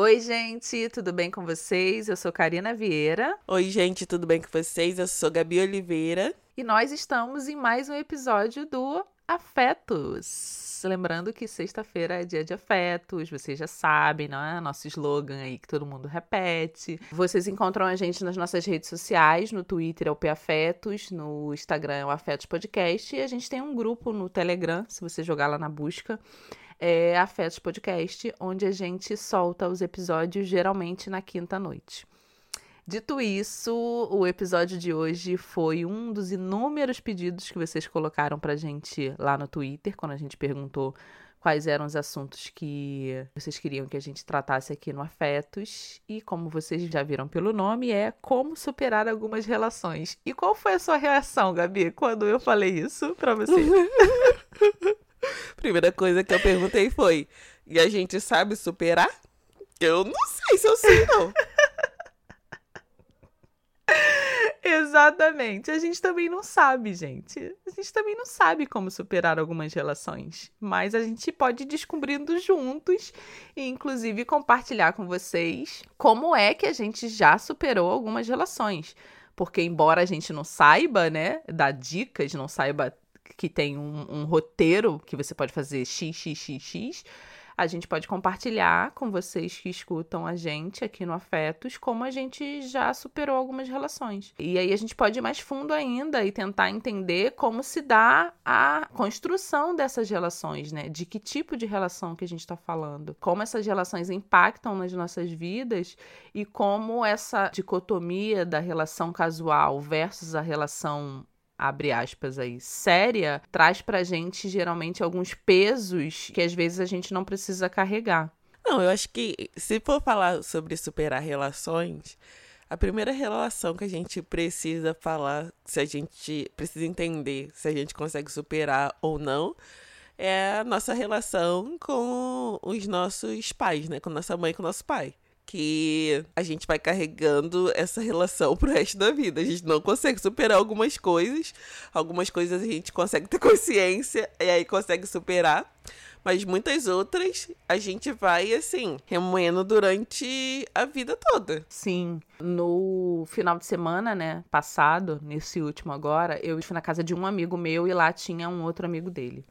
Oi, gente, tudo bem com vocês? Eu sou Karina Vieira. Oi, gente, tudo bem com vocês? Eu sou Gabi Oliveira. E nós estamos em mais um episódio do Afetos. Lembrando que sexta-feira é dia de afetos, vocês já sabem, não é? Nosso slogan aí que todo mundo repete. Vocês encontram a gente nas nossas redes sociais, no Twitter é o Afetos, no Instagram é o Afetos Podcast e a gente tem um grupo no Telegram, se você jogar lá na busca, é Afetos Podcast, onde a gente solta os episódios geralmente na quinta noite. Dito isso, o episódio de hoje foi um dos inúmeros pedidos que vocês colocaram pra gente lá no Twitter, quando a gente perguntou quais eram os assuntos que vocês queriam que a gente tratasse aqui no Afetos. E como vocês já viram pelo nome, é como superar algumas relações. E qual foi a sua reação, Gabi, quando eu falei isso pra você? Primeira coisa que eu perguntei foi: e a gente sabe superar? Eu não sei se eu sei, não. Exatamente. A gente também não sabe, gente. A gente também não sabe como superar algumas relações. Mas a gente pode ir descobrindo juntos e, inclusive, compartilhar com vocês como é que a gente já superou algumas relações. Porque, embora a gente não saiba, né, dar dicas, não saiba que tem um, um roteiro que você pode fazer x, x, x, x a gente pode compartilhar com vocês que escutam a gente aqui no Afetos como a gente já superou algumas relações. E aí a gente pode ir mais fundo ainda e tentar entender como se dá a construção dessas relações, né? De que tipo de relação que a gente está falando, como essas relações impactam nas nossas vidas e como essa dicotomia da relação casual versus a relação abre aspas aí, séria, traz pra gente geralmente alguns pesos que às vezes a gente não precisa carregar. Não, eu acho que se for falar sobre superar relações, a primeira relação que a gente precisa falar, se a gente precisa entender se a gente consegue superar ou não, é a nossa relação com os nossos pais, né? Com nossa mãe e com nosso pai que a gente vai carregando essa relação pro resto da vida. A gente não consegue superar algumas coisas, algumas coisas a gente consegue ter consciência e aí consegue superar. Mas muitas outras a gente vai, assim, remoendo durante a vida toda. Sim. No final de semana, né, passado, nesse último agora, eu fui na casa de um amigo meu e lá tinha um outro amigo dele.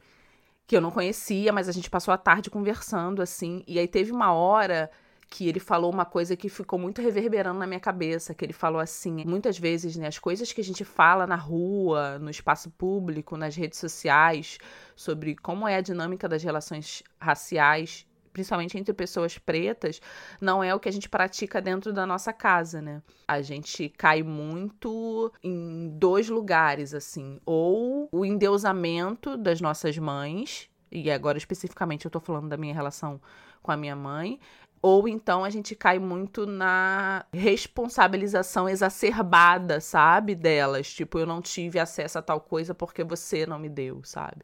Que eu não conhecia, mas a gente passou a tarde conversando, assim. E aí teve uma hora que ele falou uma coisa que ficou muito reverberando na minha cabeça, que ele falou assim, muitas vezes, né, as coisas que a gente fala na rua, no espaço público, nas redes sociais, sobre como é a dinâmica das relações raciais, principalmente entre pessoas pretas, não é o que a gente pratica dentro da nossa casa, né? A gente cai muito em dois lugares, assim, ou o endeusamento das nossas mães, e agora especificamente eu tô falando da minha relação com a minha mãe, ou então a gente cai muito na responsabilização exacerbada, sabe? Delas. Tipo, eu não tive acesso a tal coisa porque você não me deu, sabe?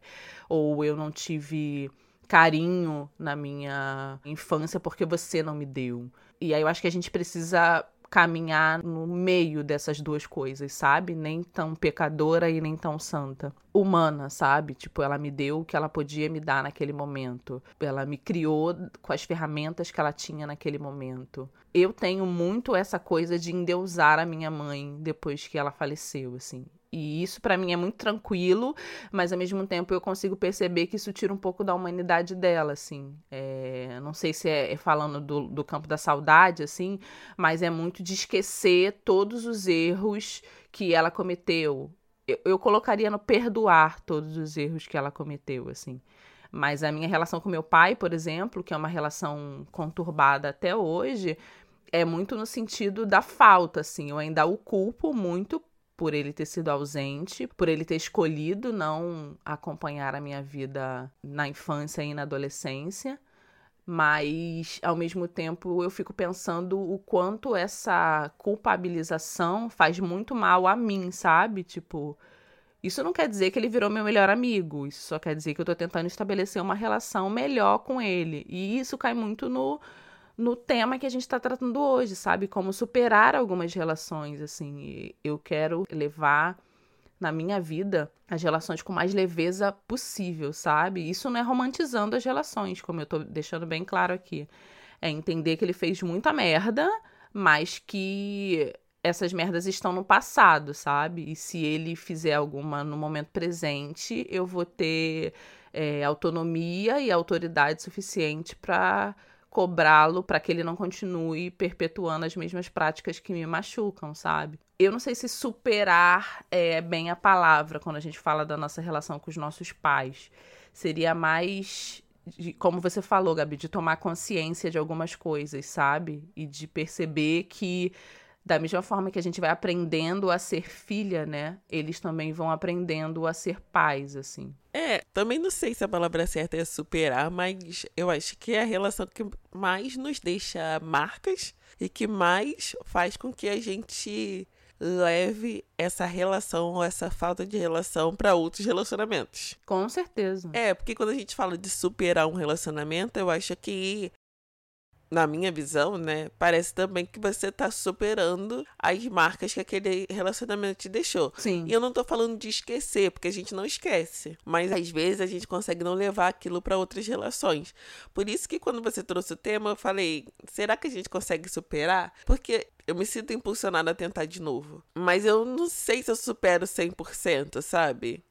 Ou eu não tive carinho na minha infância porque você não me deu. E aí eu acho que a gente precisa caminhar no meio dessas duas coisas, sabe? Nem tão pecadora e nem tão santa. Humana, sabe? Tipo, ela me deu o que ela podia me dar naquele momento. Ela me criou com as ferramentas que ela tinha naquele momento. Eu tenho muito essa coisa de endeusar a minha mãe depois que ela faleceu, assim. E isso para mim é muito tranquilo, mas ao mesmo tempo eu consigo perceber que isso tira um pouco da humanidade dela, assim. É, não sei se é, é falando do, do campo da saudade, assim, mas é muito de esquecer todos os erros que ela cometeu. Eu, eu colocaria no perdoar todos os erros que ela cometeu, assim. Mas a minha relação com meu pai, por exemplo, que é uma relação conturbada até hoje, é muito no sentido da falta, assim. Eu ainda o culpo muito por ele ter sido ausente, por ele ter escolhido não acompanhar a minha vida na infância e na adolescência. Mas, ao mesmo tempo, eu fico pensando o quanto essa culpabilização faz muito mal a mim, sabe? Tipo, isso não quer dizer que ele virou meu melhor amigo. Isso só quer dizer que eu tô tentando estabelecer uma relação melhor com ele. E isso cai muito no no tema que a gente está tratando hoje, sabe? Como superar algumas relações, assim. eu quero levar na minha vida as relações com mais leveza possível, sabe? Isso não é romantizando as relações, como eu tô deixando bem claro aqui. É entender que ele fez muita merda, mas que essas merdas estão no passado, sabe? E se ele fizer alguma no momento presente, eu vou ter é, autonomia e autoridade suficiente para cobrá-lo para que ele não continue perpetuando as mesmas práticas que me machucam, sabe? Eu não sei se superar é bem a palavra quando a gente fala da nossa relação com os nossos pais. Seria mais de, como você falou, Gabi, de tomar consciência de algumas coisas, sabe? E de perceber que da mesma forma que a gente vai aprendendo a ser filha, né? Eles também vão aprendendo a ser pais, assim. É, também não sei se a palavra certa é superar, mas eu acho que é a relação que mais nos deixa marcas e que mais faz com que a gente leve essa relação ou essa falta de relação para outros relacionamentos. Com certeza. É, porque quando a gente fala de superar um relacionamento, eu acho que na minha visão, né, parece também que você tá superando as marcas que aquele relacionamento te deixou. Sim. E eu não tô falando de esquecer, porque a gente não esquece, mas às vezes a gente consegue não levar aquilo para outras relações. Por isso que quando você trouxe o tema, eu falei, será que a gente consegue superar? Porque eu me sinto impulsionada a tentar de novo, mas eu não sei se eu supero 100%, sabe?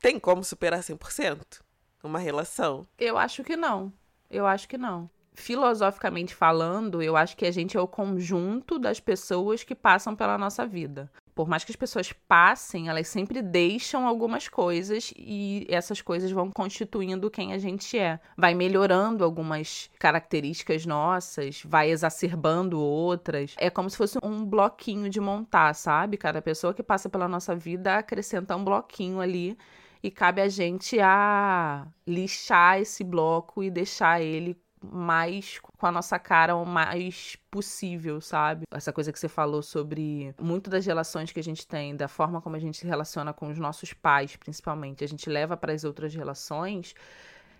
Tem como superar 100% uma relação? Eu acho que não. Eu acho que não filosoficamente falando, eu acho que a gente é o conjunto das pessoas que passam pela nossa vida. Por mais que as pessoas passem, elas sempre deixam algumas coisas e essas coisas vão constituindo quem a gente é. Vai melhorando algumas características nossas, vai exacerbando outras. É como se fosse um bloquinho de montar, sabe? Cada pessoa que passa pela nossa vida acrescenta um bloquinho ali e cabe a gente a lixar esse bloco e deixar ele mais com a nossa cara o mais possível, sabe? Essa coisa que você falou sobre muito das relações que a gente tem, da forma como a gente se relaciona com os nossos pais, principalmente, a gente leva para as outras relações.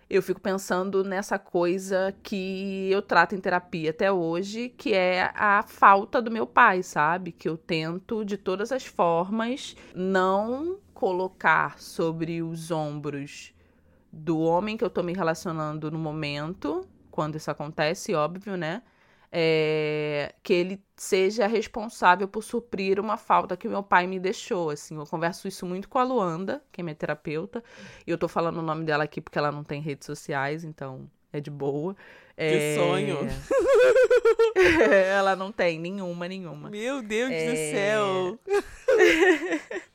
Eu fico pensando nessa coisa que eu trato em terapia até hoje, que é a falta do meu pai, sabe? Que eu tento de todas as formas não colocar sobre os ombros do homem que eu tô me relacionando no momento quando isso acontece, óbvio, né? É, que ele seja responsável por suprir uma falta que meu pai me deixou, assim. Eu converso isso muito com a Luanda, que é minha terapeuta, e eu tô falando o nome dela aqui porque ela não tem redes sociais, então é de boa. Que é... sonho! ela não tem nenhuma, nenhuma. Meu Deus é... do céu!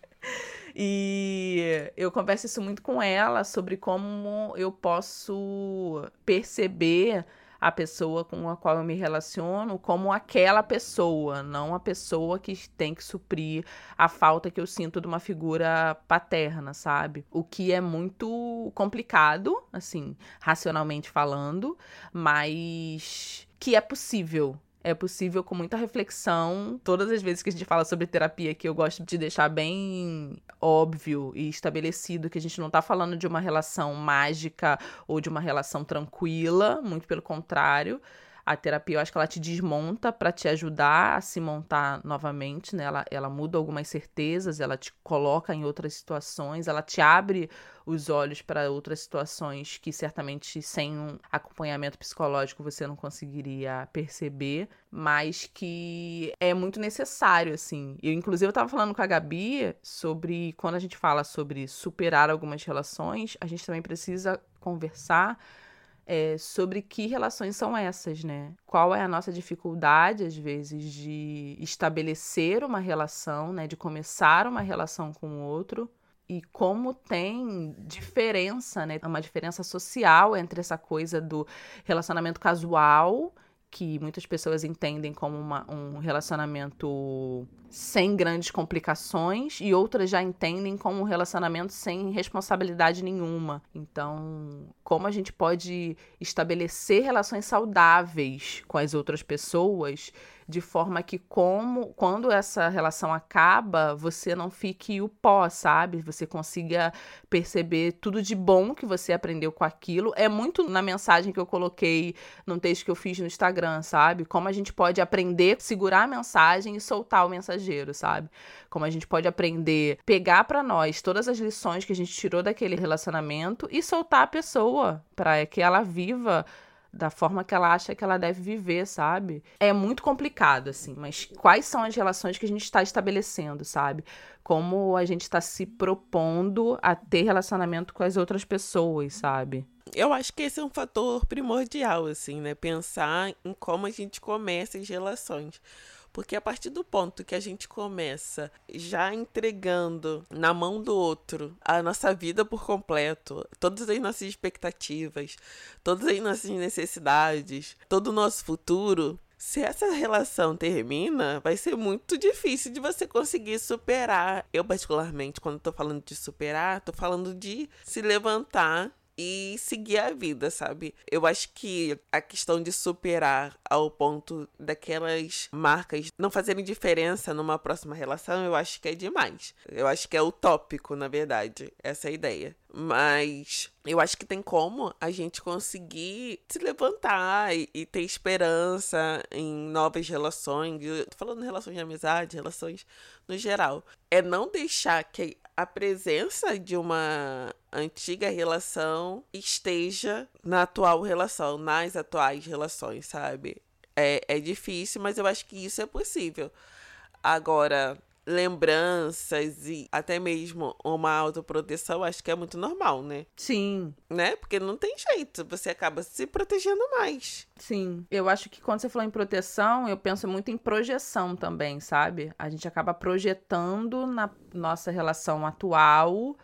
E eu converso isso muito com ela sobre como eu posso perceber a pessoa com a qual eu me relaciono como aquela pessoa, não a pessoa que tem que suprir a falta que eu sinto de uma figura paterna, sabe? O que é muito complicado, assim, racionalmente falando, mas que é possível é possível com muita reflexão. Todas as vezes que a gente fala sobre terapia, que eu gosto de deixar bem óbvio e estabelecido que a gente não tá falando de uma relação mágica ou de uma relação tranquila, muito pelo contrário. A terapia, eu acho que ela te desmonta para te ajudar a se montar novamente, né? Ela, ela muda algumas certezas, ela te coloca em outras situações, ela te abre os olhos para outras situações que certamente sem um acompanhamento psicológico você não conseguiria perceber, mas que é muito necessário, assim. Eu, inclusive, eu tava falando com a Gabi sobre quando a gente fala sobre superar algumas relações, a gente também precisa conversar é, sobre que relações são essas, né? Qual é a nossa dificuldade, às vezes, de estabelecer uma relação, né? De começar uma relação com o outro e como tem diferença, né? Uma diferença social entre essa coisa do relacionamento casual que muitas pessoas entendem como uma, um relacionamento sem grandes complicações e outras já entendem como um relacionamento sem responsabilidade nenhuma. Então, como a gente pode estabelecer relações saudáveis com as outras pessoas de forma que como quando essa relação acaba, você não fique o pó, sabe? Você consiga perceber tudo de bom que você aprendeu com aquilo. É muito na mensagem que eu coloquei num texto que eu fiz no Instagram, sabe? Como a gente pode aprender a segurar a mensagem e soltar o mensageiro, sabe? Como a gente pode aprender pegar para nós todas as lições que a gente tirou daquele relacionamento e soltar a pessoa para que ela viva da forma que ela acha que ela deve viver, sabe? É muito complicado, assim, mas quais são as relações que a gente está estabelecendo, sabe? Como a gente está se propondo a ter relacionamento com as outras pessoas, sabe? Eu acho que esse é um fator primordial, assim, né? Pensar em como a gente começa as relações. Porque a partir do ponto que a gente começa já entregando na mão do outro a nossa vida por completo, todas as nossas expectativas, todas as nossas necessidades, todo o nosso futuro, se essa relação termina, vai ser muito difícil de você conseguir superar. Eu, particularmente, quando tô falando de superar, tô falando de se levantar e seguir a vida, sabe? Eu acho que a questão de superar ao ponto daquelas marcas não fazerem diferença numa próxima relação, eu acho que é demais. Eu acho que é utópico, na verdade, essa ideia. Mas eu acho que tem como a gente conseguir se levantar e, e ter esperança em novas relações. Eu tô falando relações de amizade, relações no geral. É não deixar que a presença de uma antiga relação esteja na atual relação, nas atuais relações, sabe? É, é difícil, mas eu acho que isso é possível. Agora, lembranças e até mesmo uma autoproteção, acho que é muito normal, né? Sim. Né? Porque não tem jeito, você acaba se protegendo mais. Sim. Eu acho que quando você falou em proteção, eu penso muito em projeção também, sabe? A gente acaba projetando na nossa relação atual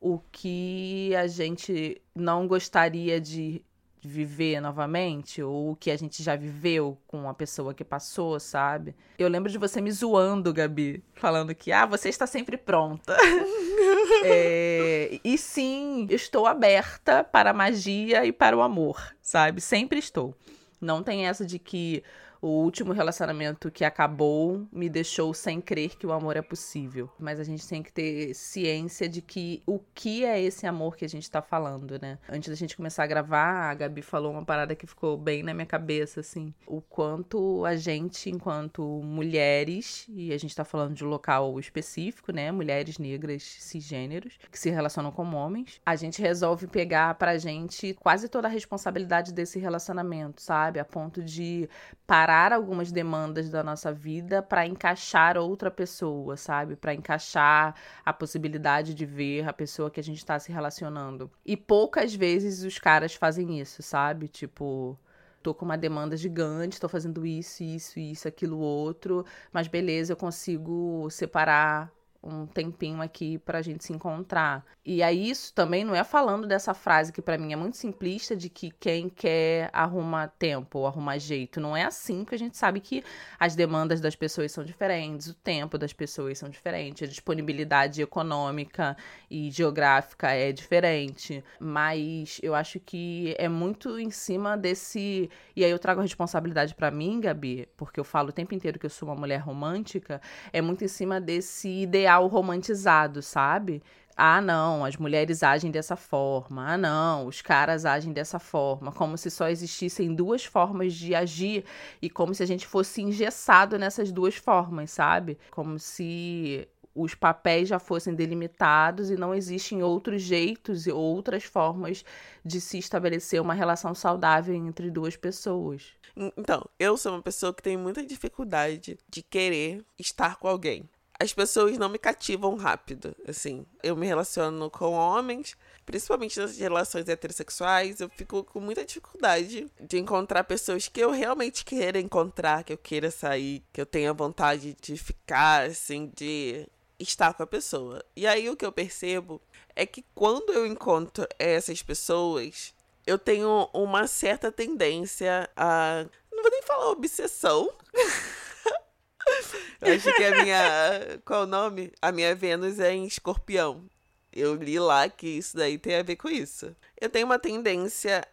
o que a gente não gostaria de viver novamente, ou o que a gente já viveu com a pessoa que passou, sabe? Eu lembro de você me zoando, Gabi, falando que, ah, você está sempre pronta. é, e sim, estou aberta para a magia e para o amor, sabe? Sempre estou. Não tem essa de que o último relacionamento que acabou me deixou sem crer que o amor é possível. Mas a gente tem que ter ciência de que o que é esse amor que a gente tá falando, né? Antes da gente começar a gravar, a Gabi falou uma parada que ficou bem na minha cabeça, assim. O quanto a gente, enquanto mulheres, e a gente tá falando de um local específico, né? Mulheres negras cisgêneros, que se relacionam com homens, a gente resolve pegar pra gente quase toda a responsabilidade desse relacionamento, sabe? A ponto de parar parar algumas demandas da nossa vida para encaixar outra pessoa, sabe? Para encaixar a possibilidade de ver a pessoa que a gente está se relacionando. E poucas vezes os caras fazem isso, sabe? Tipo, tô com uma demanda gigante, tô fazendo isso, isso, isso, aquilo outro, mas beleza, eu consigo separar um tempinho aqui pra gente se encontrar. E aí isso também não é falando dessa frase que para mim é muito simplista de que quem quer arruma tempo ou arruma jeito. Não é assim, porque a gente sabe que as demandas das pessoas são diferentes, o tempo das pessoas são diferentes, a disponibilidade econômica e geográfica é diferente. Mas eu acho que é muito em cima desse. E aí eu trago a responsabilidade para mim, Gabi, porque eu falo o tempo inteiro que eu sou uma mulher romântica, é muito em cima desse ideal romantizado, sabe? ah, não, as mulheres agem dessa forma, ah, não, os caras agem dessa forma, como se só existissem duas formas de agir e como se a gente fosse engessado nessas duas formas, sabe? Como se os papéis já fossem delimitados e não existem outros jeitos e outras formas de se estabelecer uma relação saudável entre duas pessoas. Então, eu sou uma pessoa que tem muita dificuldade de querer estar com alguém as pessoas não me cativam rápido, assim. Eu me relaciono com homens, principalmente nas relações heterossexuais, eu fico com muita dificuldade de encontrar pessoas que eu realmente queira encontrar, que eu queira sair, que eu tenha vontade de ficar, assim, de estar com a pessoa. E aí o que eu percebo é que quando eu encontro essas pessoas, eu tenho uma certa tendência a. Não vou nem falar obsessão. Eu acho que a minha. Qual o nome? A minha Vênus é em escorpião. Eu li lá que isso daí tem a ver com isso. Eu tenho uma tendência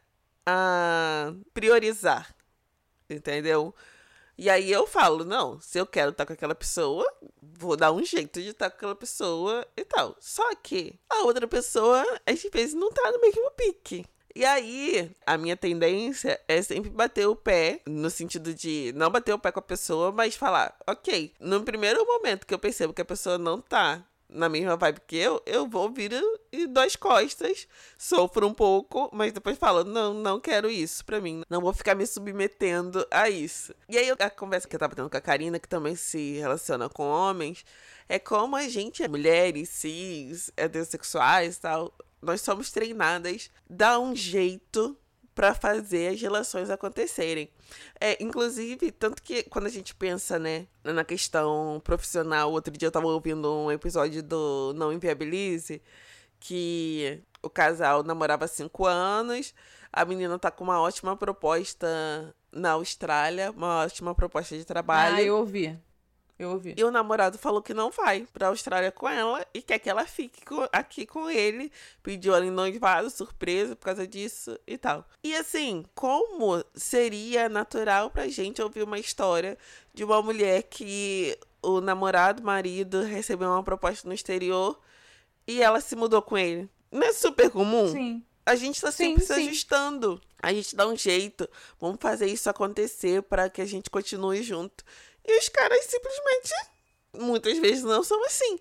a priorizar. Entendeu? E aí eu falo, não, se eu quero estar com aquela pessoa, vou dar um jeito de estar com aquela pessoa e tal. Só que a outra pessoa, às vezes, não tá no mesmo pique. E aí, a minha tendência é sempre bater o pé, no sentido de não bater o pé com a pessoa, mas falar, ok, no primeiro momento que eu percebo que a pessoa não tá na mesma vibe que eu, eu vou vir e dou as costas, sofro um pouco, mas depois falo, não, não quero isso pra mim. Não vou ficar me submetendo a isso. E aí a conversa que eu tava tendo com a Karina, que também se relaciona com homens, é como a gente, mulheres cis, heterossexuais e tal, nós somos treinadas, dá um jeito para fazer as relações acontecerem. É, inclusive, tanto que quando a gente pensa, né, na questão profissional, outro dia eu tava ouvindo um episódio do Não Inviabilize, que o casal namorava há cinco anos, a menina tá com uma ótima proposta na Austrália, uma ótima proposta de trabalho. Ah, eu ouvi. Eu ouvi. E o namorado falou que não vai pra Austrália com ela e quer que ela fique aqui com ele. Pediu ela em noivado, surpresa por causa disso e tal. E assim, como seria natural pra gente ouvir uma história de uma mulher que o namorado, marido, recebeu uma proposta no exterior e ela se mudou com ele? Não é super comum? Sim. A gente tá sempre sim, se sim. ajustando. A gente dá um jeito. Vamos fazer isso acontecer para que a gente continue junto. E os caras simplesmente, muitas vezes, não são assim.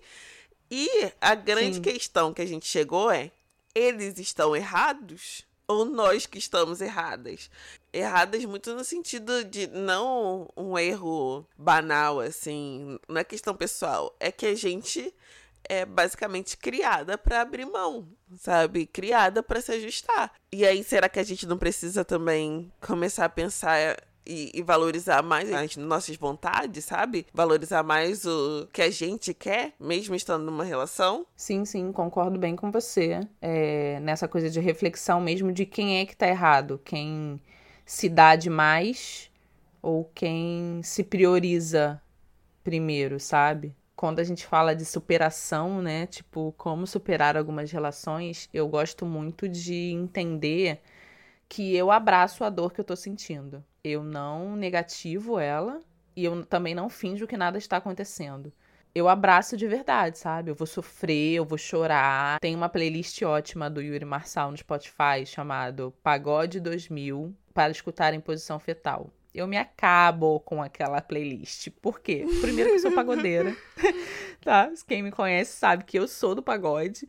E a grande Sim. questão que a gente chegou é: eles estão errados ou nós que estamos erradas? Erradas muito no sentido de não um erro banal, assim, não é questão pessoal, é que a gente é basicamente criada para abrir mão, sabe? Criada para se ajustar. E aí, será que a gente não precisa também começar a pensar e, e, valorizar mais as nossas vontades, sabe? Valorizar mais o que a gente quer, mesmo estando numa relação. Sim, sim, concordo bem com você. É, nessa coisa de reflexão mesmo de quem é que tá errado, quem se dá demais ou quem se prioriza primeiro, sabe? Quando a gente fala de superação, né? Tipo, como superar algumas relações, eu gosto muito de entender que eu abraço a dor que eu tô sentindo. Eu não negativo ela e eu também não finjo que nada está acontecendo. Eu abraço de verdade, sabe? Eu vou sofrer, eu vou chorar. Tem uma playlist ótima do Yuri Marçal no Spotify chamado Pagode 2000 para escutar em posição fetal. Eu me acabo com aquela playlist. Por quê? Primeiro que eu sou pagodeira, tá? Quem me conhece sabe que eu sou do pagode.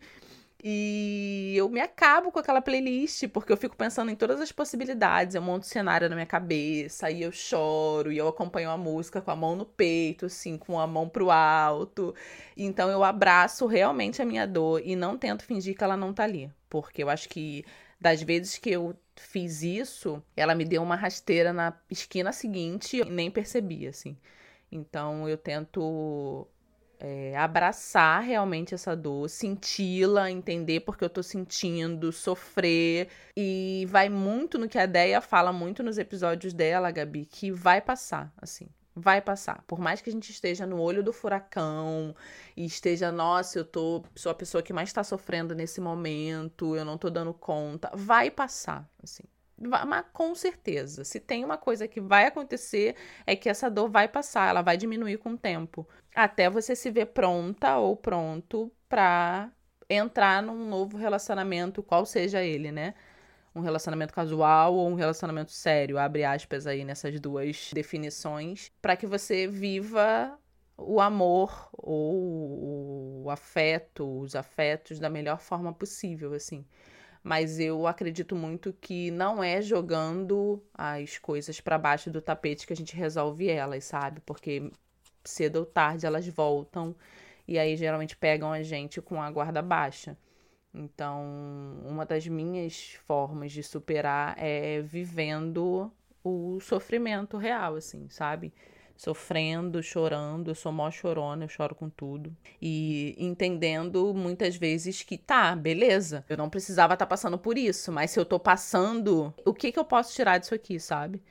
E eu me acabo com aquela playlist, porque eu fico pensando em todas as possibilidades. Eu monto cenário na minha cabeça, e eu choro, e eu acompanho a música com a mão no peito, assim, com a mão pro alto. Então eu abraço realmente a minha dor e não tento fingir que ela não tá ali. Porque eu acho que das vezes que eu fiz isso, ela me deu uma rasteira na esquina seguinte e nem percebi, assim. Então eu tento é, abraçar realmente essa dor, senti-la, entender porque eu tô sentindo, sofrer. E vai muito no que a Deia fala muito nos episódios dela, Gabi, que vai passar, assim. Vai passar. Por mais que a gente esteja no olho do furacão e esteja, nossa, eu tô, sou a pessoa que mais tá sofrendo nesse momento, eu não tô dando conta, vai passar, assim. Mas com certeza, se tem uma coisa que vai acontecer, é que essa dor vai passar, ela vai diminuir com o tempo. Até você se ver pronta ou pronto para entrar num novo relacionamento, qual seja ele, né? Um relacionamento casual ou um relacionamento sério, abre aspas aí nessas duas definições, para que você viva o amor ou o afeto, os afetos da melhor forma possível, assim mas eu acredito muito que não é jogando as coisas para baixo do tapete que a gente resolve elas, sabe? Porque cedo ou tarde elas voltam e aí geralmente pegam a gente com a guarda baixa. Então, uma das minhas formas de superar é vivendo o sofrimento real, assim, sabe? sofrendo, chorando, eu sou mó chorona, eu choro com tudo. E entendendo muitas vezes que tá, beleza, eu não precisava estar tá passando por isso, mas se eu tô passando, o que que eu posso tirar disso aqui, sabe?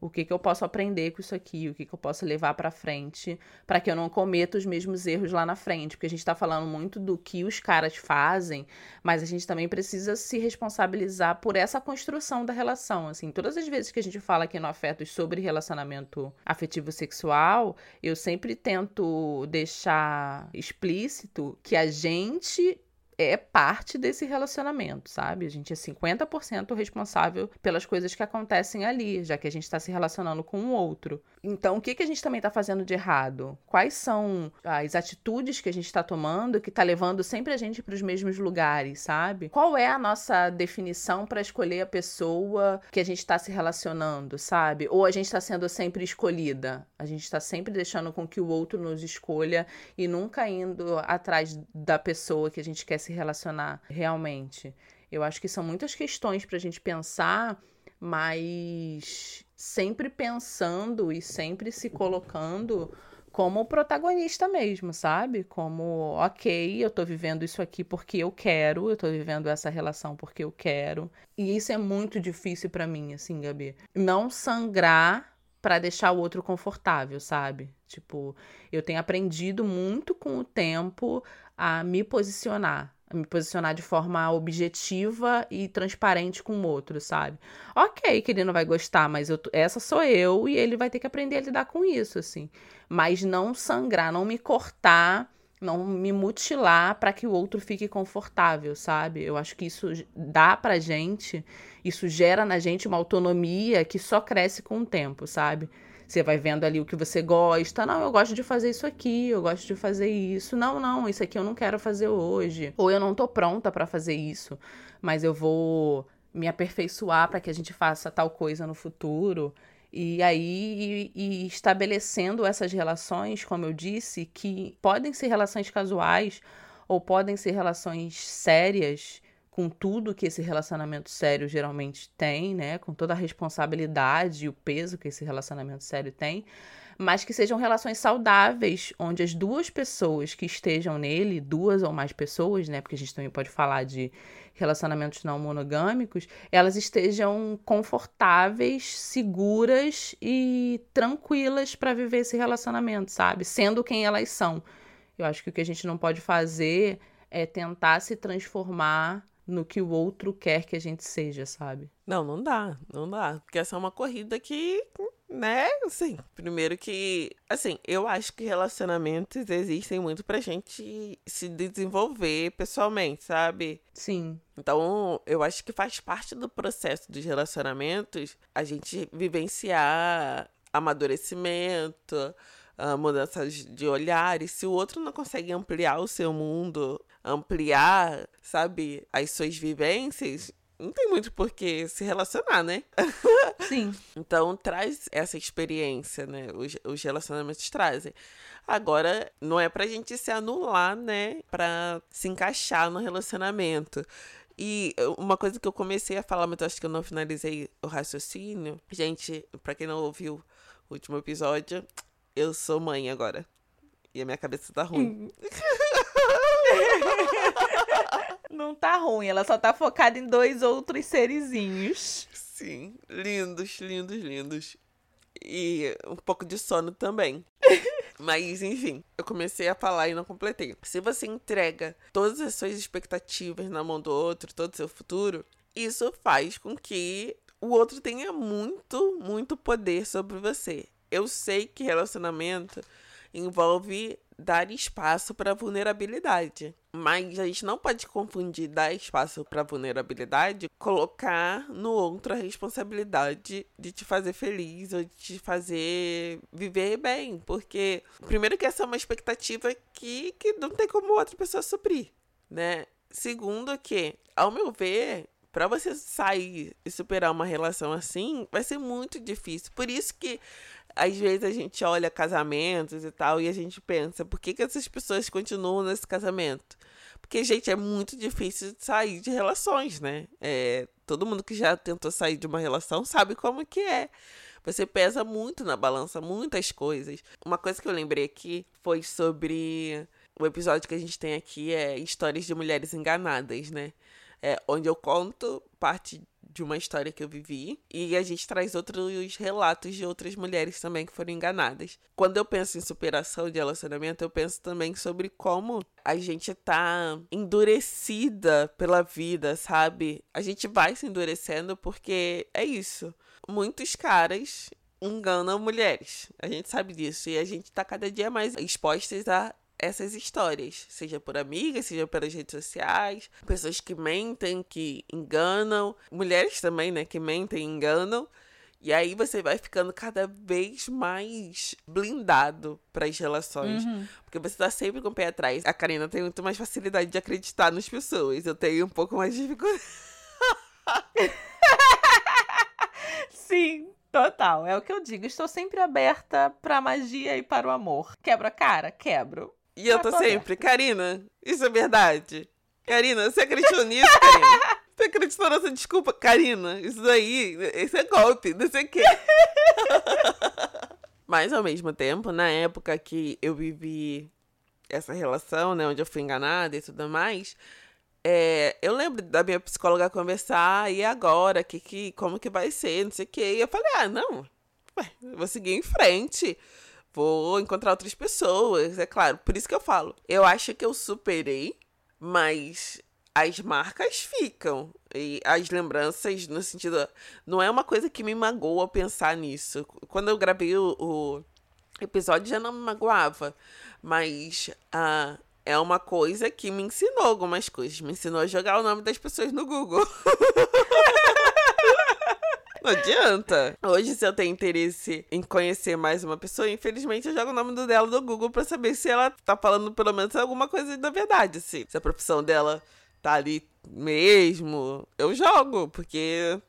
O que, que eu posso aprender com isso aqui? O que, que eu posso levar para frente para que eu não cometa os mesmos erros lá na frente? Porque a gente está falando muito do que os caras fazem, mas a gente também precisa se responsabilizar por essa construção da relação. Assim, todas as vezes que a gente fala aqui no Afetos sobre relacionamento afetivo sexual, eu sempre tento deixar explícito que a gente é parte desse relacionamento, sabe? A gente é 50% responsável pelas coisas que acontecem ali, já que a gente está se relacionando com o outro. Então, o que, que a gente também está fazendo de errado? Quais são as atitudes que a gente está tomando que está levando sempre a gente para os mesmos lugares, sabe? Qual é a nossa definição para escolher a pessoa que a gente está se relacionando, sabe? Ou a gente está sendo sempre escolhida? A gente está sempre deixando com que o outro nos escolha e nunca indo atrás da pessoa que a gente quer se relacionar realmente. Eu acho que são muitas questões para a gente pensar, mas sempre pensando e sempre se colocando como protagonista mesmo, sabe? Como, ok, eu tô vivendo isso aqui porque eu quero, eu tô vivendo essa relação porque eu quero. E isso é muito difícil para mim, assim, Gabi. Não sangrar para deixar o outro confortável, sabe? Tipo, eu tenho aprendido muito com o tempo a me posicionar, me posicionar de forma objetiva e transparente com o outro, sabe? Ok, que ele não vai gostar, mas eu, essa sou eu e ele vai ter que aprender a lidar com isso, assim. Mas não sangrar, não me cortar, não me mutilar para que o outro fique confortável, sabe? Eu acho que isso dá pra gente, isso gera na gente uma autonomia que só cresce com o tempo, sabe? Você vai vendo ali o que você gosta. Não, eu gosto de fazer isso aqui, eu gosto de fazer isso. Não, não, isso aqui eu não quero fazer hoje. Ou eu não tô pronta para fazer isso, mas eu vou me aperfeiçoar para que a gente faça tal coisa no futuro. E aí, e, e estabelecendo essas relações, como eu disse, que podem ser relações casuais ou podem ser relações sérias, com tudo que esse relacionamento sério geralmente tem, né? Com toda a responsabilidade e o peso que esse relacionamento sério tem, mas que sejam relações saudáveis, onde as duas pessoas que estejam nele, duas ou mais pessoas, né? Porque a gente também pode falar de relacionamentos não monogâmicos, elas estejam confortáveis, seguras e tranquilas para viver esse relacionamento, sabe? Sendo quem elas são. Eu acho que o que a gente não pode fazer é tentar se transformar no que o outro quer que a gente seja, sabe? Não, não dá, não dá. Porque essa é uma corrida que, né, assim, primeiro que, assim, eu acho que relacionamentos existem muito pra gente se desenvolver pessoalmente, sabe? Sim. Então, eu acho que faz parte do processo dos relacionamentos a gente vivenciar amadurecimento, uh, mudanças de olhar, e se o outro não consegue ampliar o seu mundo, ampliar, sabe, as suas vivências, não tem muito por que se relacionar, né? Sim. então traz essa experiência, né? Os, os relacionamentos trazem. Agora, não é pra gente se anular, né? Pra se encaixar no relacionamento. E uma coisa que eu comecei a falar, mas eu acho que eu não finalizei o raciocínio. Gente, pra quem não ouviu o último episódio, eu sou mãe agora. E a minha cabeça tá ruim. Não tá ruim, ela só tá focada em dois outros serizinhos. Sim, lindos, lindos, lindos. E um pouco de sono também. Mas, enfim, eu comecei a falar e não completei. Se você entrega todas as suas expectativas na mão do outro, todo o seu futuro, isso faz com que o outro tenha muito, muito poder sobre você eu sei que relacionamento envolve dar espaço para vulnerabilidade. Mas a gente não pode confundir dar espaço para vulnerabilidade, colocar no outro a responsabilidade de te fazer feliz ou de te fazer viver bem. Porque, primeiro, que essa é uma expectativa que, que não tem como outra pessoa suprir, né? Segundo, que, ao meu ver, para você sair e superar uma relação assim, vai ser muito difícil. Por isso que às vezes a gente olha casamentos e tal e a gente pensa, por que, que essas pessoas continuam nesse casamento? Porque, gente, é muito difícil sair de relações, né? É, todo mundo que já tentou sair de uma relação sabe como que é. Você pesa muito na balança, muitas coisas. Uma coisa que eu lembrei aqui foi sobre o episódio que a gente tem aqui é Histórias de Mulheres Enganadas, né? É, onde eu conto parte de uma história que eu vivi e a gente traz outros relatos de outras mulheres também que foram enganadas. Quando eu penso em superação de relacionamento, eu penso também sobre como a gente tá endurecida pela vida, sabe? A gente vai se endurecendo porque é isso. Muitos caras enganam mulheres. A gente sabe disso e a gente tá cada dia mais expostas a essas histórias, seja por amigas, seja pelas redes sociais, pessoas que mentem, que enganam, mulheres também, né, que mentem e enganam. E aí você vai ficando cada vez mais blindado para as relações. Uhum. Porque você tá sempre com o pé atrás. A Karina tem muito mais facilidade de acreditar nas pessoas. Eu tenho um pouco mais de dificuldade. Sim, total. É o que eu digo. Estou sempre aberta pra magia e para o amor. Quebra a cara? Quebro. E eu tô, tô sempre. Karina, isso é verdade. Karina, você acreditou nisso, Karina? Você acreditou nessa desculpa? Karina, isso daí, isso é golpe, não sei o quê. Mas ao mesmo tempo, na época que eu vivi essa relação, né, onde eu fui enganada e tudo mais, é, eu lembro da minha psicóloga conversar, e agora, que, que, como que vai ser, não sei o quê. E eu falei, ah, não, ué, vou seguir em frente, vou encontrar outras pessoas, é claro. Por isso que eu falo, eu acho que eu superei, mas as marcas ficam. E as lembranças, no sentido. Não é uma coisa que me magoa pensar nisso. Quando eu gravei o, o episódio já não me magoava. Mas uh, é uma coisa que me ensinou algumas coisas. Me ensinou a jogar o nome das pessoas no Google. Não adianta. Hoje, se eu tenho interesse em conhecer mais uma pessoa, infelizmente eu jogo o nome dela no Google pra saber se ela tá falando pelo menos alguma coisa da verdade, assim. Se a profissão dela tá ali mesmo, eu jogo, porque,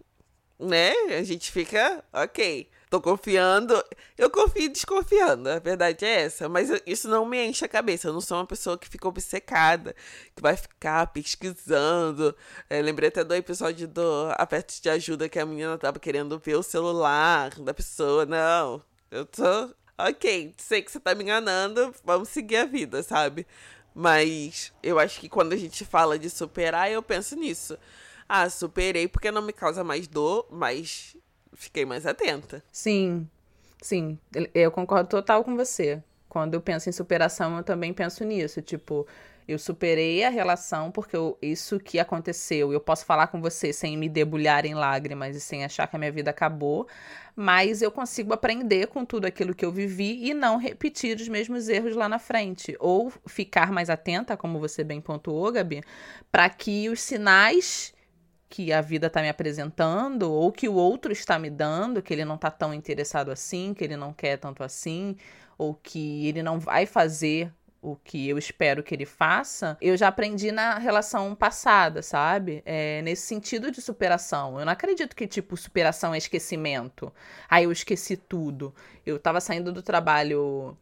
né, a gente fica, ok, tô confiando, eu confio desconfiando, a verdade é essa, mas isso não me enche a cabeça, eu não sou uma pessoa que fica obcecada, que vai ficar pesquisando, é, lembrei até do episódio do Aperto de Ajuda, que a menina tava querendo ver o celular da pessoa, não, eu tô, ok, sei que você tá me enganando, vamos seguir a vida, sabe? Mas eu acho que quando a gente fala de superar, eu penso nisso. Ah, superei porque não me causa mais dor, mas fiquei mais atenta. Sim, sim. Eu concordo total com você. Quando eu penso em superação, eu também penso nisso. Tipo, eu superei a relação porque eu, isso que aconteceu. Eu posso falar com você sem me debulhar em lágrimas e sem achar que a minha vida acabou, mas eu consigo aprender com tudo aquilo que eu vivi e não repetir os mesmos erros lá na frente. Ou ficar mais atenta, como você bem pontuou, Gabi, para que os sinais que a vida está me apresentando ou que o outro está me dando, que ele não está tão interessado assim, que ele não quer tanto assim, ou que ele não vai fazer o que eu espero que ele faça, eu já aprendi na relação passada, sabe? É, nesse sentido de superação. Eu não acredito que, tipo, superação é esquecimento. Aí eu esqueci tudo. Eu tava saindo do trabalho,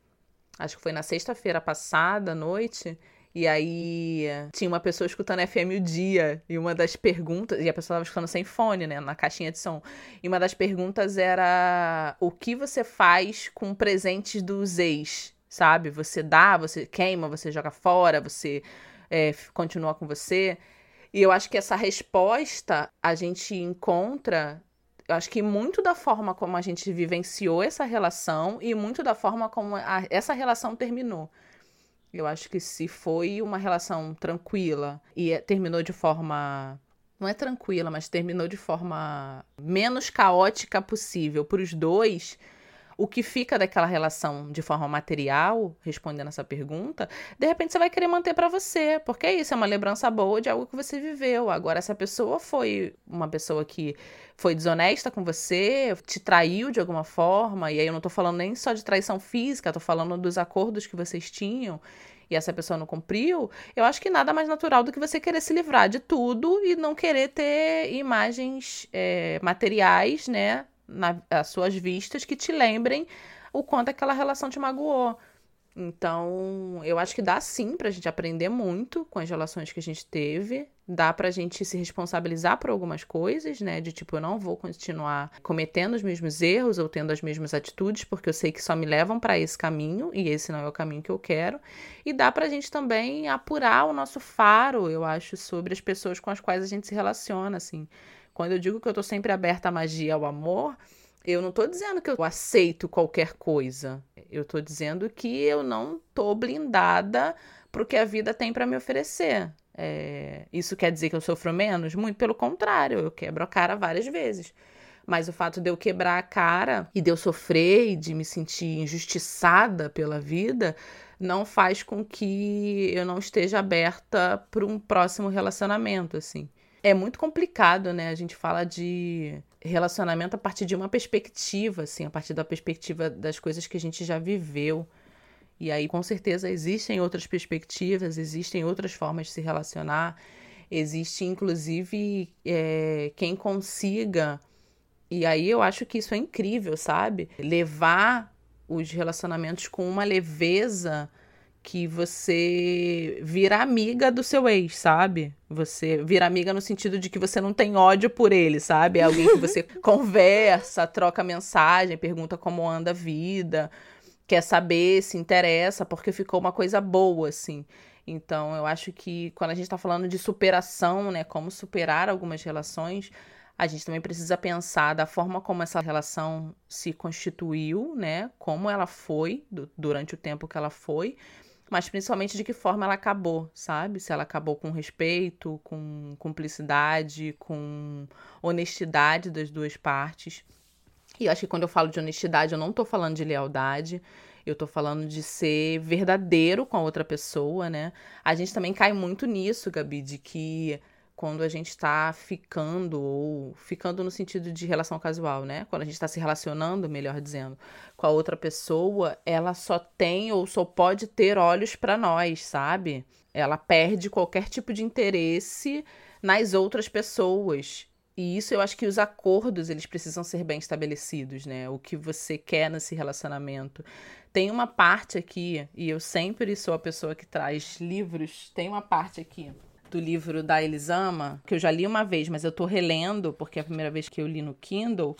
acho que foi na sexta-feira passada, à noite. E aí tinha uma pessoa escutando FM o dia. E uma das perguntas. E a pessoa tava escutando sem fone, né? Na caixinha de som. E uma das perguntas era: O que você faz com presentes dos ex? sabe? Você dá, você queima, você joga fora, você é, continua com você. E eu acho que essa resposta a gente encontra, eu acho que muito da forma como a gente vivenciou essa relação e muito da forma como a, essa relação terminou. Eu acho que se foi uma relação tranquila e é, terminou de forma. Não é tranquila, mas terminou de forma menos caótica possível para os dois o que fica daquela relação de forma material, respondendo essa pergunta, de repente você vai querer manter para você, porque é isso, é uma lembrança boa de algo que você viveu. Agora, essa pessoa foi uma pessoa que foi desonesta com você, te traiu de alguma forma, e aí eu não tô falando nem só de traição física, tô falando dos acordos que vocês tinham e essa pessoa não cumpriu, eu acho que nada mais natural do que você querer se livrar de tudo e não querer ter imagens é, materiais, né, nas suas vistas que te lembrem o quanto aquela relação te magoou. Então, eu acho que dá sim pra gente aprender muito com as relações que a gente teve. Dá pra gente se responsabilizar por algumas coisas, né? De tipo, eu não vou continuar cometendo os mesmos erros ou tendo as mesmas atitudes, porque eu sei que só me levam para esse caminho e esse não é o caminho que eu quero. E dá pra gente também apurar o nosso faro, eu acho, sobre as pessoas com as quais a gente se relaciona, assim. Quando eu digo que eu tô sempre aberta à magia, ao amor, eu não tô dizendo que eu aceito qualquer coisa. Eu tô dizendo que eu não tô blindada pro que a vida tem para me oferecer. É... Isso quer dizer que eu sofro menos? Muito pelo contrário, eu quebro a cara várias vezes. Mas o fato de eu quebrar a cara e de eu sofrer e de me sentir injustiçada pela vida não faz com que eu não esteja aberta para um próximo relacionamento, assim. É muito complicado, né? A gente fala de relacionamento a partir de uma perspectiva, assim, a partir da perspectiva das coisas que a gente já viveu. E aí, com certeza, existem outras perspectivas, existem outras formas de se relacionar. Existe, inclusive, é, quem consiga. E aí eu acho que isso é incrível, sabe? Levar os relacionamentos com uma leveza que você vira amiga do seu ex, sabe? Você vira amiga no sentido de que você não tem ódio por ele, sabe? É alguém que você conversa, troca mensagem, pergunta como anda a vida, quer saber, se interessa, porque ficou uma coisa boa, assim. Então, eu acho que quando a gente está falando de superação, né, como superar algumas relações, a gente também precisa pensar da forma como essa relação se constituiu, né? Como ela foi do, durante o tempo que ela foi, mas principalmente de que forma ela acabou, sabe? Se ela acabou com respeito, com cumplicidade, com honestidade das duas partes. E eu acho que quando eu falo de honestidade, eu não tô falando de lealdade. Eu tô falando de ser verdadeiro com a outra pessoa, né? A gente também cai muito nisso, Gabi, de que quando a gente está ficando, ou ficando no sentido de relação casual, né? Quando a gente está se relacionando, melhor dizendo, com a outra pessoa, ela só tem ou só pode ter olhos para nós, sabe? Ela perde qualquer tipo de interesse nas outras pessoas. E isso eu acho que os acordos, eles precisam ser bem estabelecidos, né? O que você quer nesse relacionamento. Tem uma parte aqui, e eu sempre sou a pessoa que traz livros, tem uma parte aqui do livro da Elisama, que eu já li uma vez, mas eu tô relendo, porque é a primeira vez que eu li no Kindle,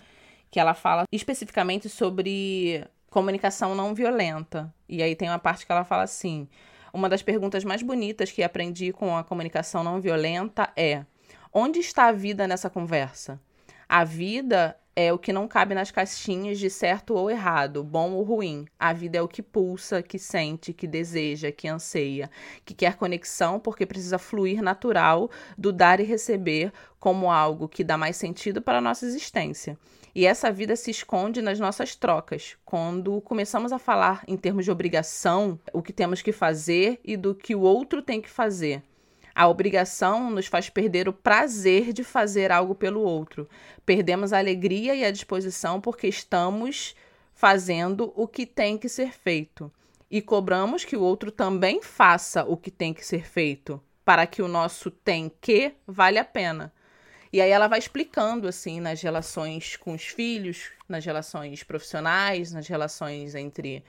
que ela fala especificamente sobre comunicação não violenta. E aí tem uma parte que ela fala assim: uma das perguntas mais bonitas que aprendi com a comunicação não violenta é: onde está a vida nessa conversa? A vida é o que não cabe nas caixinhas de certo ou errado, bom ou ruim. A vida é o que pulsa, que sente, que deseja, que anseia, que quer conexão porque precisa fluir natural do dar e receber como algo que dá mais sentido para a nossa existência. E essa vida se esconde nas nossas trocas, quando começamos a falar em termos de obrigação, o que temos que fazer e do que o outro tem que fazer. A obrigação nos faz perder o prazer de fazer algo pelo outro. Perdemos a alegria e a disposição porque estamos fazendo o que tem que ser feito. E cobramos que o outro também faça o que tem que ser feito, para que o nosso tem que vale a pena. E aí ela vai explicando assim nas relações com os filhos, nas relações profissionais, nas relações entre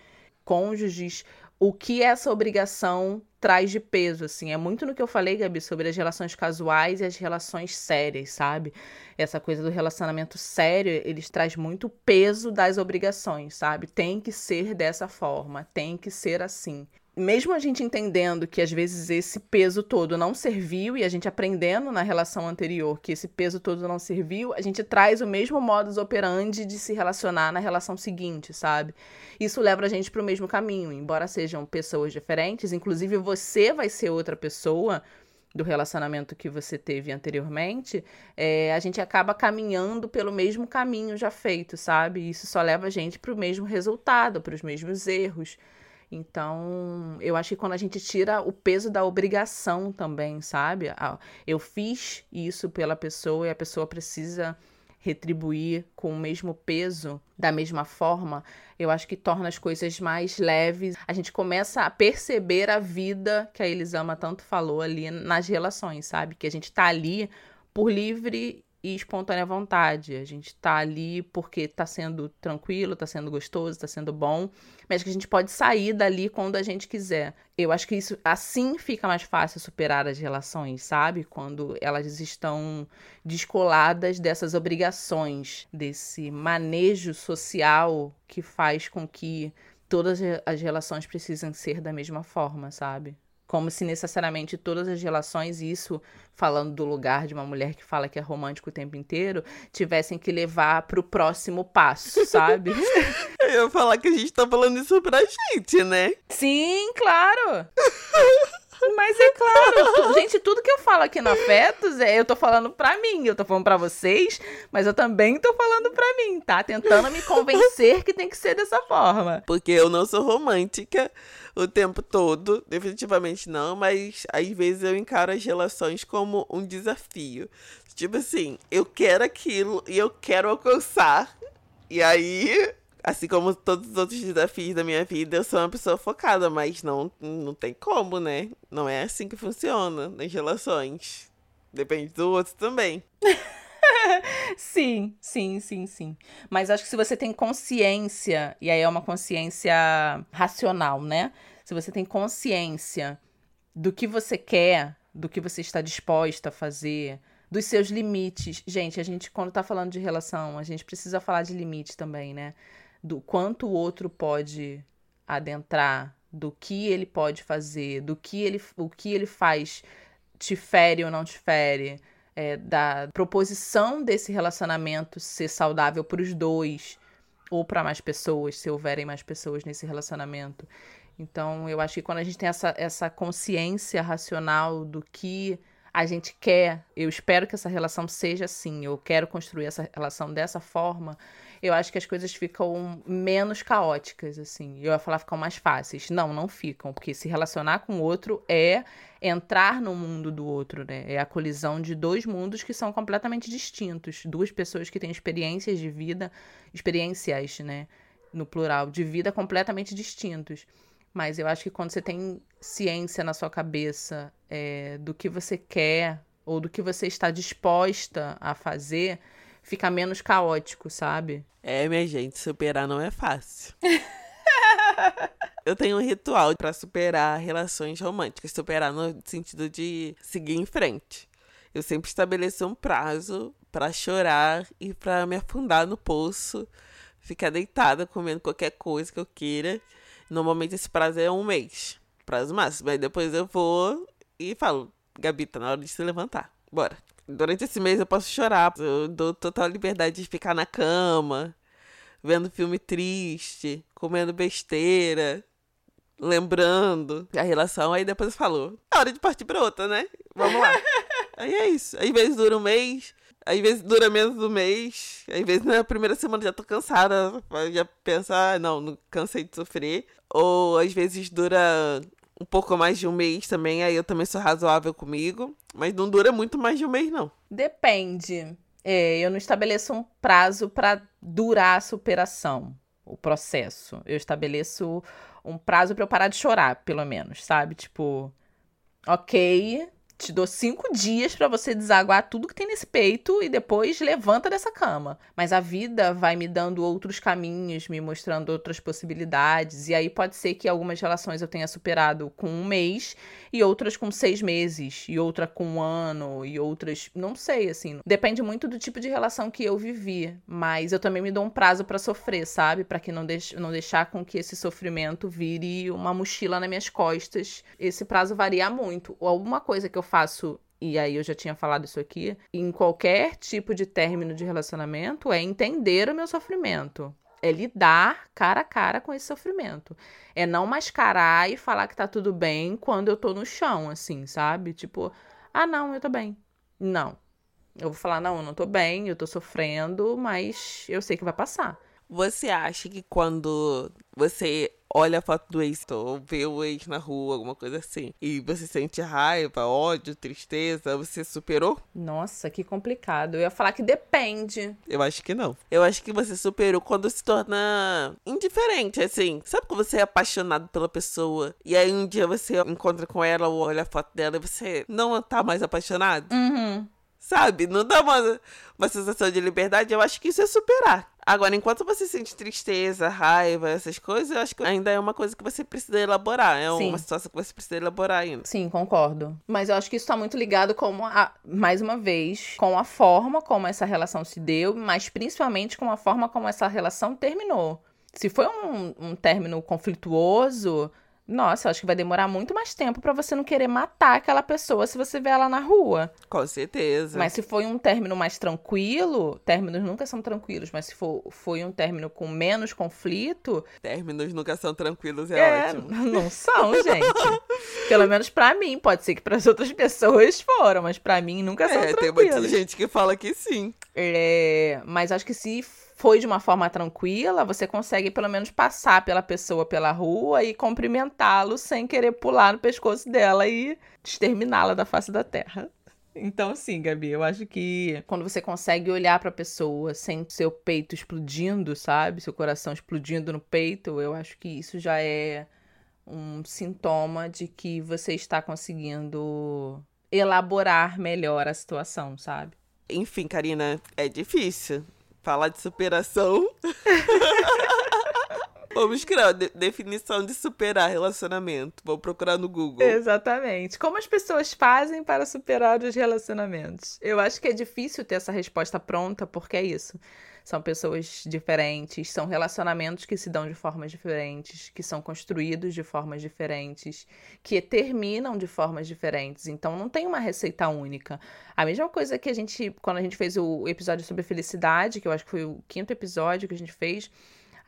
cônjuges, o que essa obrigação traz de peso, assim. É muito no que eu falei, Gabi, sobre as relações casuais e as relações sérias, sabe? Essa coisa do relacionamento sério, eles traz muito peso das obrigações, sabe? Tem que ser dessa forma, tem que ser assim mesmo a gente entendendo que às vezes esse peso todo não serviu e a gente aprendendo na relação anterior que esse peso todo não serviu, a gente traz o mesmo modus operandi de se relacionar na relação seguinte, sabe? Isso leva a gente para o mesmo caminho, embora sejam pessoas diferentes, inclusive você vai ser outra pessoa do relacionamento que você teve anteriormente, é, a gente acaba caminhando pelo mesmo caminho já feito, sabe? Isso só leva a gente para o mesmo resultado, para os mesmos erros. Então, eu acho que quando a gente tira o peso da obrigação também, sabe? Eu fiz isso pela pessoa e a pessoa precisa retribuir com o mesmo peso, da mesma forma, eu acho que torna as coisas mais leves. A gente começa a perceber a vida que a Elisama tanto falou ali nas relações, sabe? Que a gente tá ali por livre e espontânea vontade. A gente tá ali porque tá sendo tranquilo, tá sendo gostoso, tá sendo bom, mas que a gente pode sair dali quando a gente quiser. Eu acho que isso assim fica mais fácil superar as relações, sabe? Quando elas estão descoladas dessas obrigações, desse manejo social que faz com que todas as relações precisem ser da mesma forma, sabe? Como se necessariamente todas as relações, isso falando do lugar de uma mulher que fala que é romântico o tempo inteiro, tivessem que levar pro próximo passo, sabe? Eu ia falar que a gente tá falando isso pra gente, né? Sim, claro! Mas é claro, gente, tudo que eu falo aqui no Afetos é eu tô falando pra mim, eu tô falando pra vocês, mas eu também tô falando pra mim, tá? Tentando me convencer que tem que ser dessa forma. Porque eu não sou romântica o tempo todo, definitivamente não, mas às vezes eu encaro as relações como um desafio. Tipo assim, eu quero aquilo e eu quero alcançar. E aí Assim como todos os outros desafios da minha vida, eu sou uma pessoa focada, mas não, não tem como, né? Não é assim que funciona nas relações. Depende do outro também. sim, sim, sim, sim. Mas acho que se você tem consciência, e aí é uma consciência racional, né? Se você tem consciência do que você quer, do que você está disposta a fazer, dos seus limites. Gente, a gente, quando tá falando de relação, a gente precisa falar de limite também, né? Do quanto o outro pode adentrar, do que ele pode fazer, do que ele, o que ele faz te fere ou não te fere, é, da proposição desse relacionamento ser saudável para os dois ou para mais pessoas, se houverem mais pessoas nesse relacionamento. Então, eu acho que quando a gente tem essa, essa consciência racional do que a gente quer, eu espero que essa relação seja assim, eu quero construir essa relação dessa forma, eu acho que as coisas ficam menos caóticas, assim. Eu ia falar ficam mais fáceis. Não, não ficam, porque se relacionar com o outro é entrar no mundo do outro, né? É a colisão de dois mundos que são completamente distintos. Duas pessoas que têm experiências de vida, experiências, né? No plural, de vida completamente distintos. Mas eu acho que quando você tem ciência na sua cabeça é, do que você quer ou do que você está disposta a fazer, fica menos caótico, sabe? É, minha gente, superar não é fácil. eu tenho um ritual para superar relações românticas, superar no sentido de seguir em frente. Eu sempre estabeleço um prazo para chorar e para me afundar no poço, ficar deitada comendo qualquer coisa que eu queira. Normalmente esse prazo é um mês, prazo máximo. Aí depois eu vou e falo, Gabi, tá na hora de se levantar. Bora. Durante esse mês eu posso chorar. Eu dou total liberdade de ficar na cama, vendo filme triste, comendo besteira, lembrando a relação. Aí depois falou: é hora de partir pra outra, né? Vamos lá. aí é isso. Às vezes dura um mês, às vezes dura menos do mês, às vezes na primeira semana já tô cansada, já pensar, ah, não, não cansei de sofrer. Ou às vezes dura um pouco mais de um mês também, aí eu também sou razoável comigo. Mas não dura muito mais de um mês, não. Depende. É, eu não estabeleço um prazo para durar a superação, o processo. Eu estabeleço um prazo para eu parar de chorar, pelo menos, sabe? Tipo, ok, te dou cinco dias para você desaguar tudo que tem nesse peito e depois levanta dessa cama. Mas a vida vai me dando outros caminhos, me mostrando outras possibilidades. E aí pode ser que algumas relações eu tenha superado com um mês e outras com seis meses, e outra com um ano, e outras. Não sei, assim. Depende muito do tipo de relação que eu vivi. Mas eu também me dou um prazo para sofrer, sabe? para que não, deix não deixar com que esse sofrimento vire uma mochila nas minhas costas. Esse prazo varia muito. Ou alguma coisa que eu faço e aí eu já tinha falado isso aqui, em qualquer tipo de término de relacionamento é entender o meu sofrimento. É lidar cara a cara com esse sofrimento. É não mascarar e falar que tá tudo bem quando eu tô no chão, assim, sabe? Tipo, ah, não, eu tô bem. Não. Eu vou falar, não, eu não tô bem, eu tô sofrendo, mas eu sei que vai passar. Você acha que quando você olha a foto do ex ou vê o ex na rua, alguma coisa assim, e você sente raiva, ódio, tristeza, você superou? Nossa, que complicado. Eu ia falar que depende. Eu acho que não. Eu acho que você superou quando se torna indiferente, assim. Sabe quando você é apaixonado pela pessoa e aí um dia você encontra com ela ou olha a foto dela e você não tá mais apaixonado? Uhum. Sabe? Não dá uma, uma sensação de liberdade. Eu acho que isso é superar. Agora, enquanto você sente tristeza, raiva, essas coisas, eu acho que ainda é uma coisa que você precisa elaborar. É Sim. uma situação que você precisa elaborar ainda. Sim, concordo. Mas eu acho que isso está muito ligado, como a, mais uma vez, com a forma como essa relação se deu, mas principalmente com a forma como essa relação terminou. Se foi um, um término conflituoso, Nossa, eu acho que vai demorar muito mais tempo para você não querer matar aquela pessoa se você vê ela na rua. Com certeza. Mas se foi um término mais tranquilo, términos nunca são tranquilos, mas se for, foi um término com menos conflito. Términos nunca são tranquilos, é, é ótimo. Não são, gente. Pelo menos para mim. Pode ser que para as outras pessoas foram, mas para mim nunca é, são tranquilos. Tem muita gente que fala que sim. É, mas acho que se foi de uma forma tranquila, você consegue pelo menos passar pela pessoa pela rua e cumprimentá-lo sem querer pular no pescoço dela e exterminá-la da face da terra. Então, sim, Gabi, eu acho que quando você consegue olhar para a pessoa sem seu peito explodindo, sabe? Seu coração explodindo no peito, eu acho que isso já é um sintoma de que você está conseguindo elaborar melhor a situação, sabe? Enfim, Karina, é difícil falar de superação. Vamos criar de definição de superar relacionamento. Vou procurar no Google. Exatamente. Como as pessoas fazem para superar os relacionamentos? Eu acho que é difícil ter essa resposta pronta, porque é isso. São pessoas diferentes, são relacionamentos que se dão de formas diferentes, que são construídos de formas diferentes, que terminam de formas diferentes. Então não tem uma receita única. A mesma coisa que a gente, quando a gente fez o episódio sobre felicidade, que eu acho que foi o quinto episódio que a gente fez,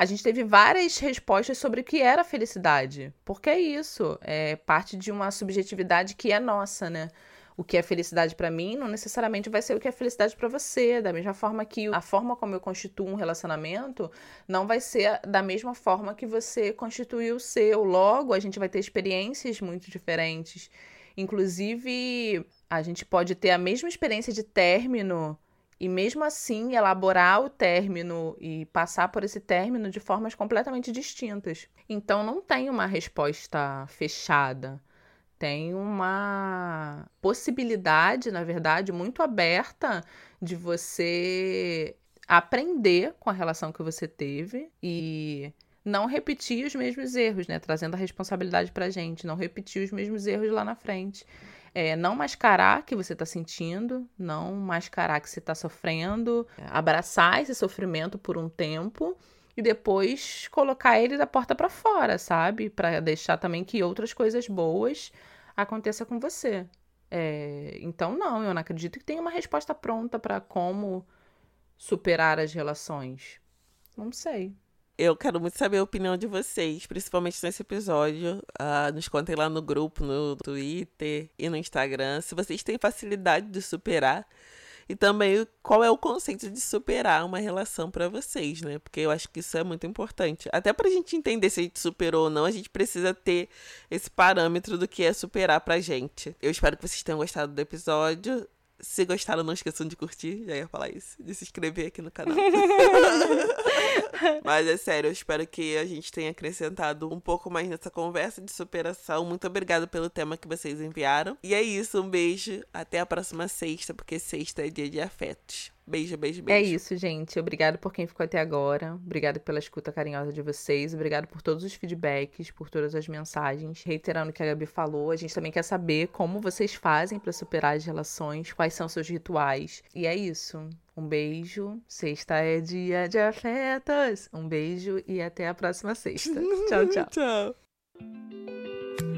a gente teve várias respostas sobre o que era felicidade. Porque é isso, é parte de uma subjetividade que é nossa, né? o que é felicidade para mim não necessariamente vai ser o que é felicidade para você. Da mesma forma que a forma como eu constituo um relacionamento não vai ser da mesma forma que você constituiu o seu. Logo, a gente vai ter experiências muito diferentes. Inclusive, a gente pode ter a mesma experiência de término e mesmo assim elaborar o término e passar por esse término de formas completamente distintas. Então não tem uma resposta fechada tem uma possibilidade, na verdade, muito aberta de você aprender com a relação que você teve e não repetir os mesmos erros, né? Trazendo a responsabilidade pra gente, não repetir os mesmos erros lá na frente. É, não mascarar que você tá sentindo, não mascarar que você tá sofrendo, abraçar esse sofrimento por um tempo e depois colocar ele da porta para fora, sabe? Para deixar também que outras coisas boas aconteça com você. É, então, não, eu não acredito que tenha uma resposta pronta para como superar as relações. Não sei. Eu quero muito saber a opinião de vocês, principalmente nesse episódio. Uh, nos contem lá no grupo, no Twitter e no Instagram, se vocês têm facilidade de superar e também qual é o conceito de superar uma relação para vocês, né? Porque eu acho que isso é muito importante. Até pra gente entender se a gente superou ou não, a gente precisa ter esse parâmetro do que é superar pra gente. Eu espero que vocês tenham gostado do episódio. Se gostaram, não esqueçam de curtir, já ia falar isso, de se inscrever aqui no canal. Mas é sério, eu espero que a gente tenha acrescentado um pouco mais nessa conversa de superação. Muito obrigada pelo tema que vocês enviaram. E é isso, um beijo. Até a próxima sexta, porque sexta é dia de afetos. Beijo, beijo, beijo. É isso, gente. Obrigado por quem ficou até agora. Obrigado pela escuta carinhosa de vocês. Obrigado por todos os feedbacks, por todas as mensagens. Reiterando o que a Gabi falou, a gente também quer saber como vocês fazem para superar as relações, quais são seus rituais. E é isso. Um beijo. Sexta é dia de afetos. Um beijo e até a próxima sexta. tchau, tchau. tchau.